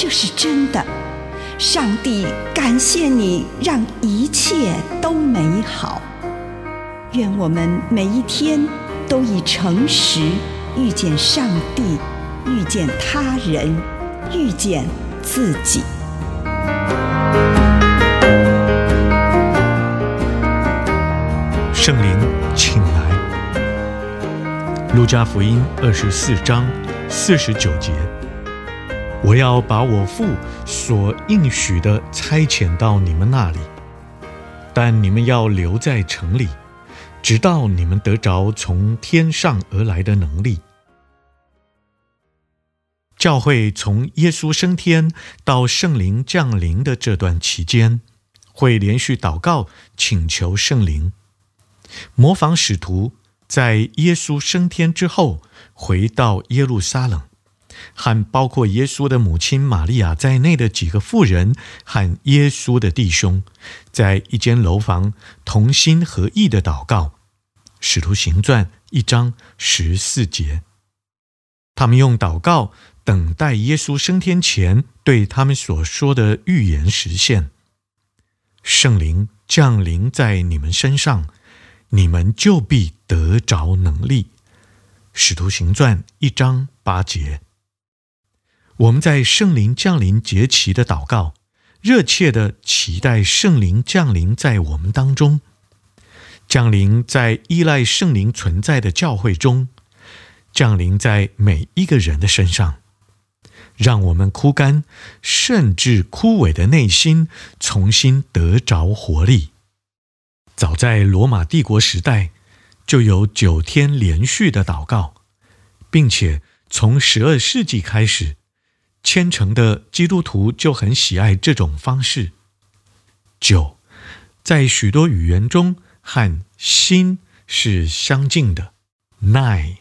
这是真的。上帝感谢你，让一切都美好。愿我们每一天都以诚实遇见上帝，遇见他人，遇见自己。圣灵，请来。路加福音二十四章四十九节：我要把我父所应许的差遣到你们那里，但你们要留在城里，直到你们得着从天上而来的能力。教会从耶稣升天到圣灵降临的这段期间，会连续祷告，请求圣灵。模仿使徒在耶稣升天之后回到耶路撒冷，和包括耶稣的母亲玛利亚在内的几个妇人和耶稣的弟兄，在一间楼房同心合意的祷告。使徒行传一章十四节，他们用祷告等待耶稣升天前对他们所说的预言实现。圣灵降临在你们身上。你们就必得着能力。使徒行传一章八节。我们在圣灵降临节期的祷告，热切的期待圣灵降临在我们当中，降临在依赖圣灵存在的教会中，降临在每一个人的身上，让我们枯干甚至枯萎的内心重新得着活力。早在罗马帝国时代，就有九天连续的祷告，并且从十二世纪开始，虔诚的基督徒就很喜爱这种方式。九，在许多语言中和新是相近的，nine，new，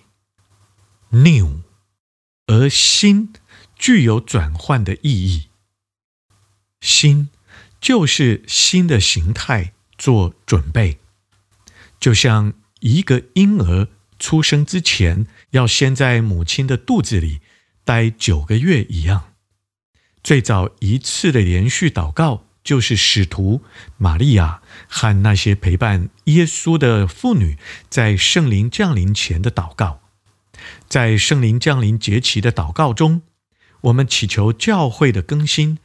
而新具有转换的意义。新就是新的形态。做准备，就像一个婴儿出生之前要先在母亲的肚子里待九个月一样。最早一次的连续祷告，就是使徒玛利亚和那些陪伴耶稣的妇女在圣灵降临前的祷告。在圣灵降临节期的祷告中，我们祈求教会的更新，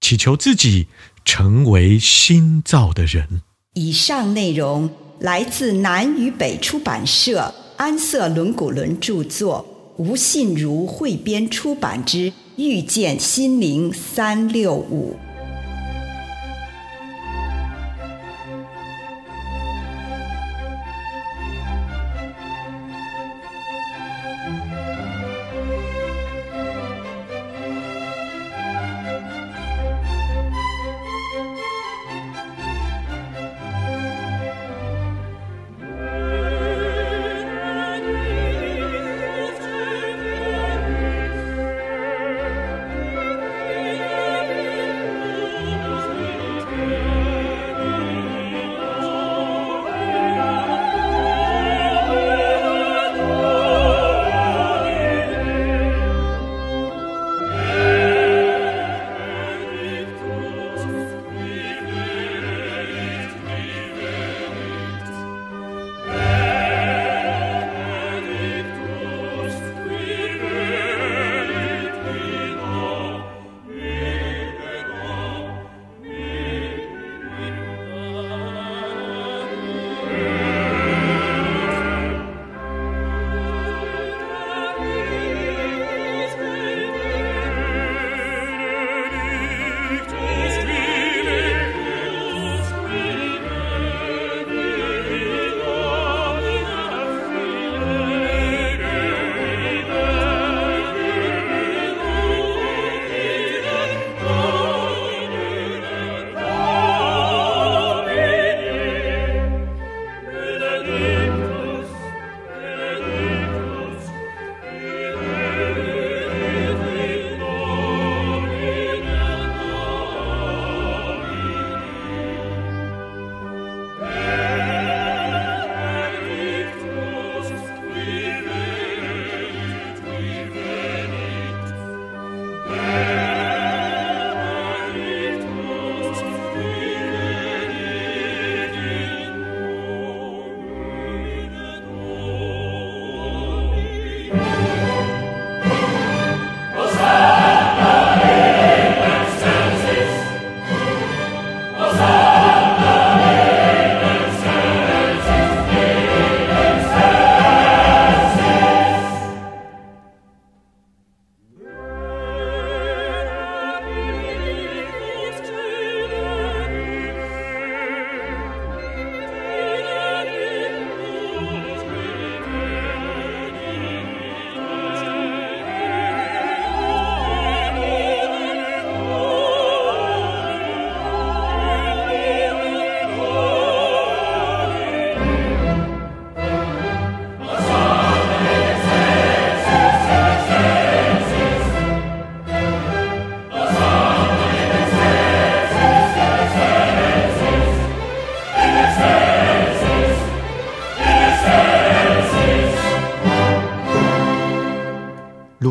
祈求自己成为新造的人。以上内容来自南与北出版社安瑟伦古伦著作，吴信如汇编出版之《遇见心灵三六五》。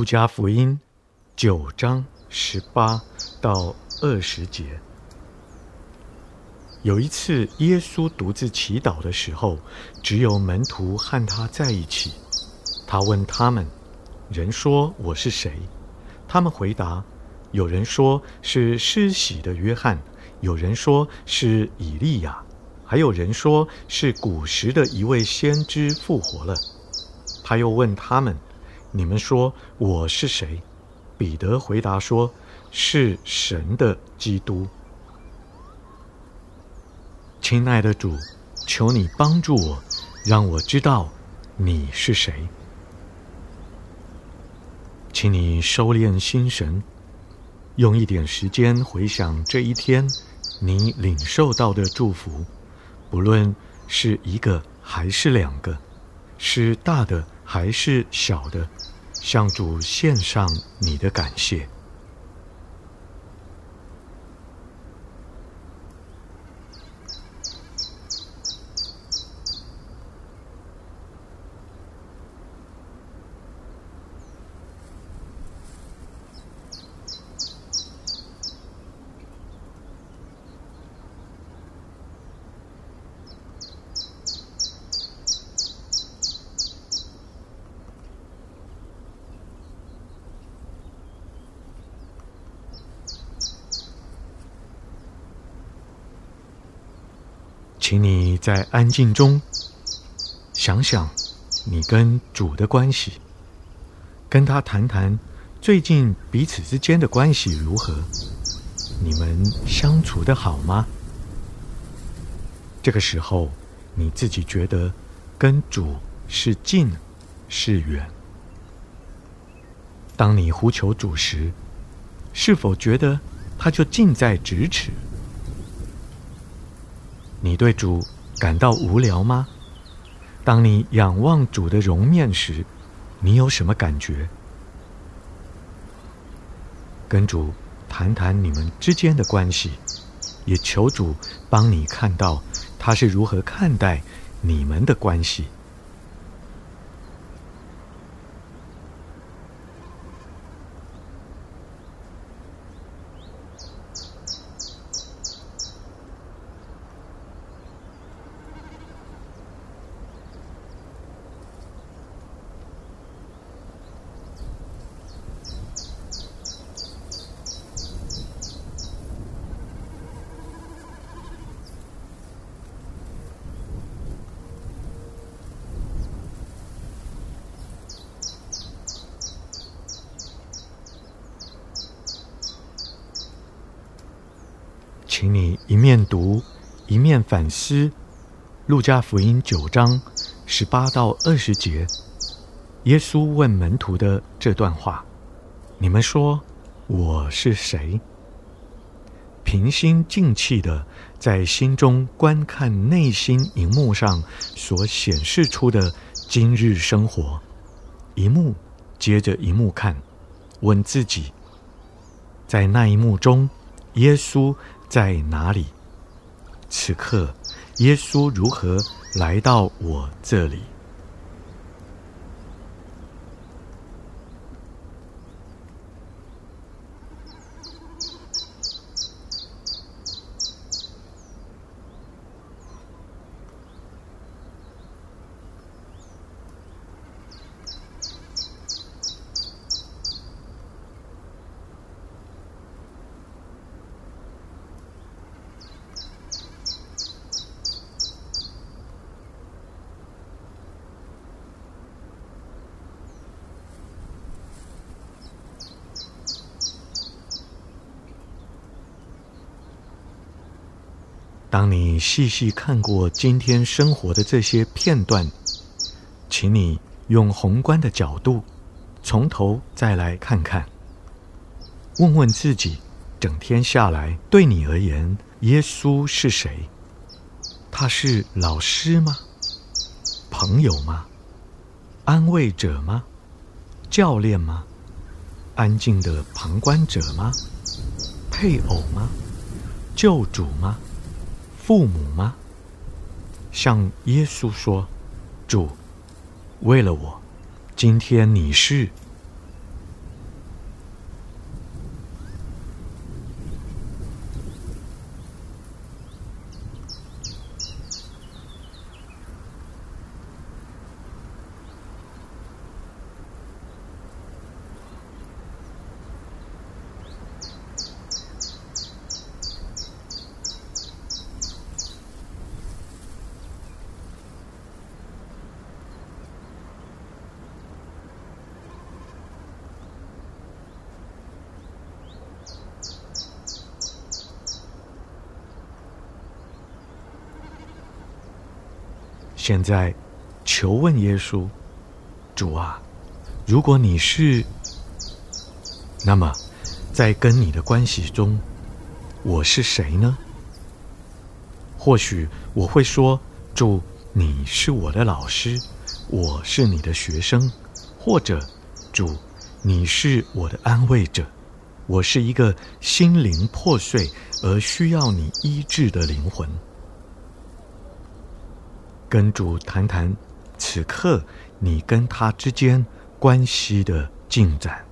加福音九章十八到二十节。有一次，耶稣独自祈祷的时候，只有门徒和他在一起。他问他们：“人说我是谁？”他们回答：“有人说是施洗的约翰，有人说是以利亚，还有人说是古时的一位先知复活了。”他又问他们。你们说我是谁？彼得回答说：“是神的基督。”亲爱的主，求你帮助我，让我知道你是谁。请你收敛心神，用一点时间回想这一天你领受到的祝福，不论是一个还是两个，是大的还是小的。向主献上你的感谢。请你在安静中想想你跟主的关系，跟他谈谈最近彼此之间的关系如何？你们相处得好吗？这个时候你自己觉得跟主是近是远？当你呼求主时，是否觉得他就近在咫尺？你对主感到无聊吗？当你仰望主的容面时，你有什么感觉？跟主谈谈你们之间的关系，也求主帮你看到他是如何看待你们的关系。请你一面读，一面反思《路加福音》九章十八到二十节，耶稣问门徒的这段话：“你们说我是谁？”平心静气的在心中观看内心荧幕上所显示出的今日生活，一幕接着一幕看，问自己：在那一幕中，耶稣在哪里？此刻，耶稣如何来到我这里？当你细细看过今天生活的这些片段，请你用宏观的角度，从头再来看看，问问自己：整天下来，对你而言，耶稣是谁？他是老师吗？朋友吗？安慰者吗？教练吗？安静的旁观者吗？配偶吗？救主吗？父母吗？向耶稣说：“主，为了我，今天你是现在求问耶稣：主啊，如果你是，那么在跟你的关系中，我是谁呢？或许我会说：主，你是我的老师，我是你的学生，或者主，你是我的安慰者。我是一个心灵破碎而需要你医治的灵魂，跟主谈谈此刻你跟他之间关系的进展。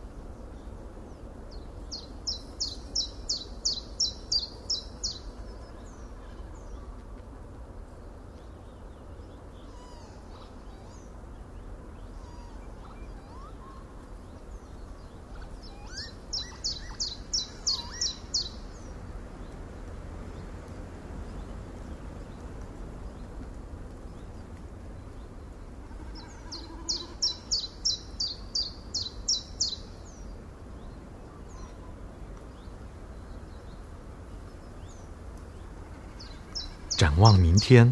展望明天，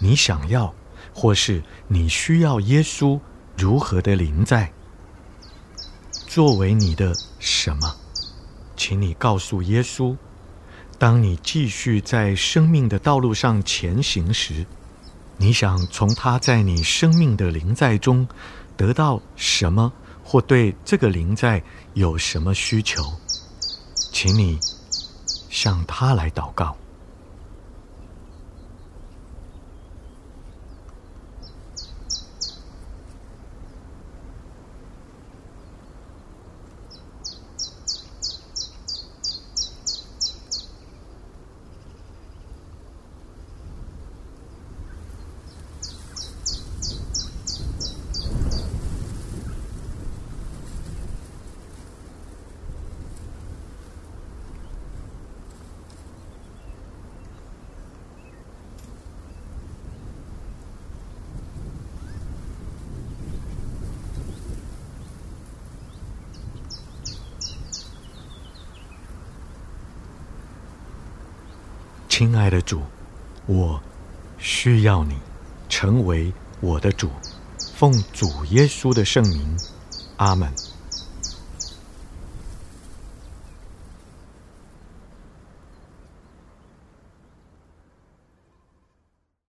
你想要，或是你需要耶稣如何的临在？作为你的什么？请你告诉耶稣。当你继续在生命的道路上前行时，你想从他在你生命的临在中得到什么，或对这个临在有什么需求？请你向他来祷告。亲爱的主，我需要你成为我的主，奉主耶稣的圣名，阿门。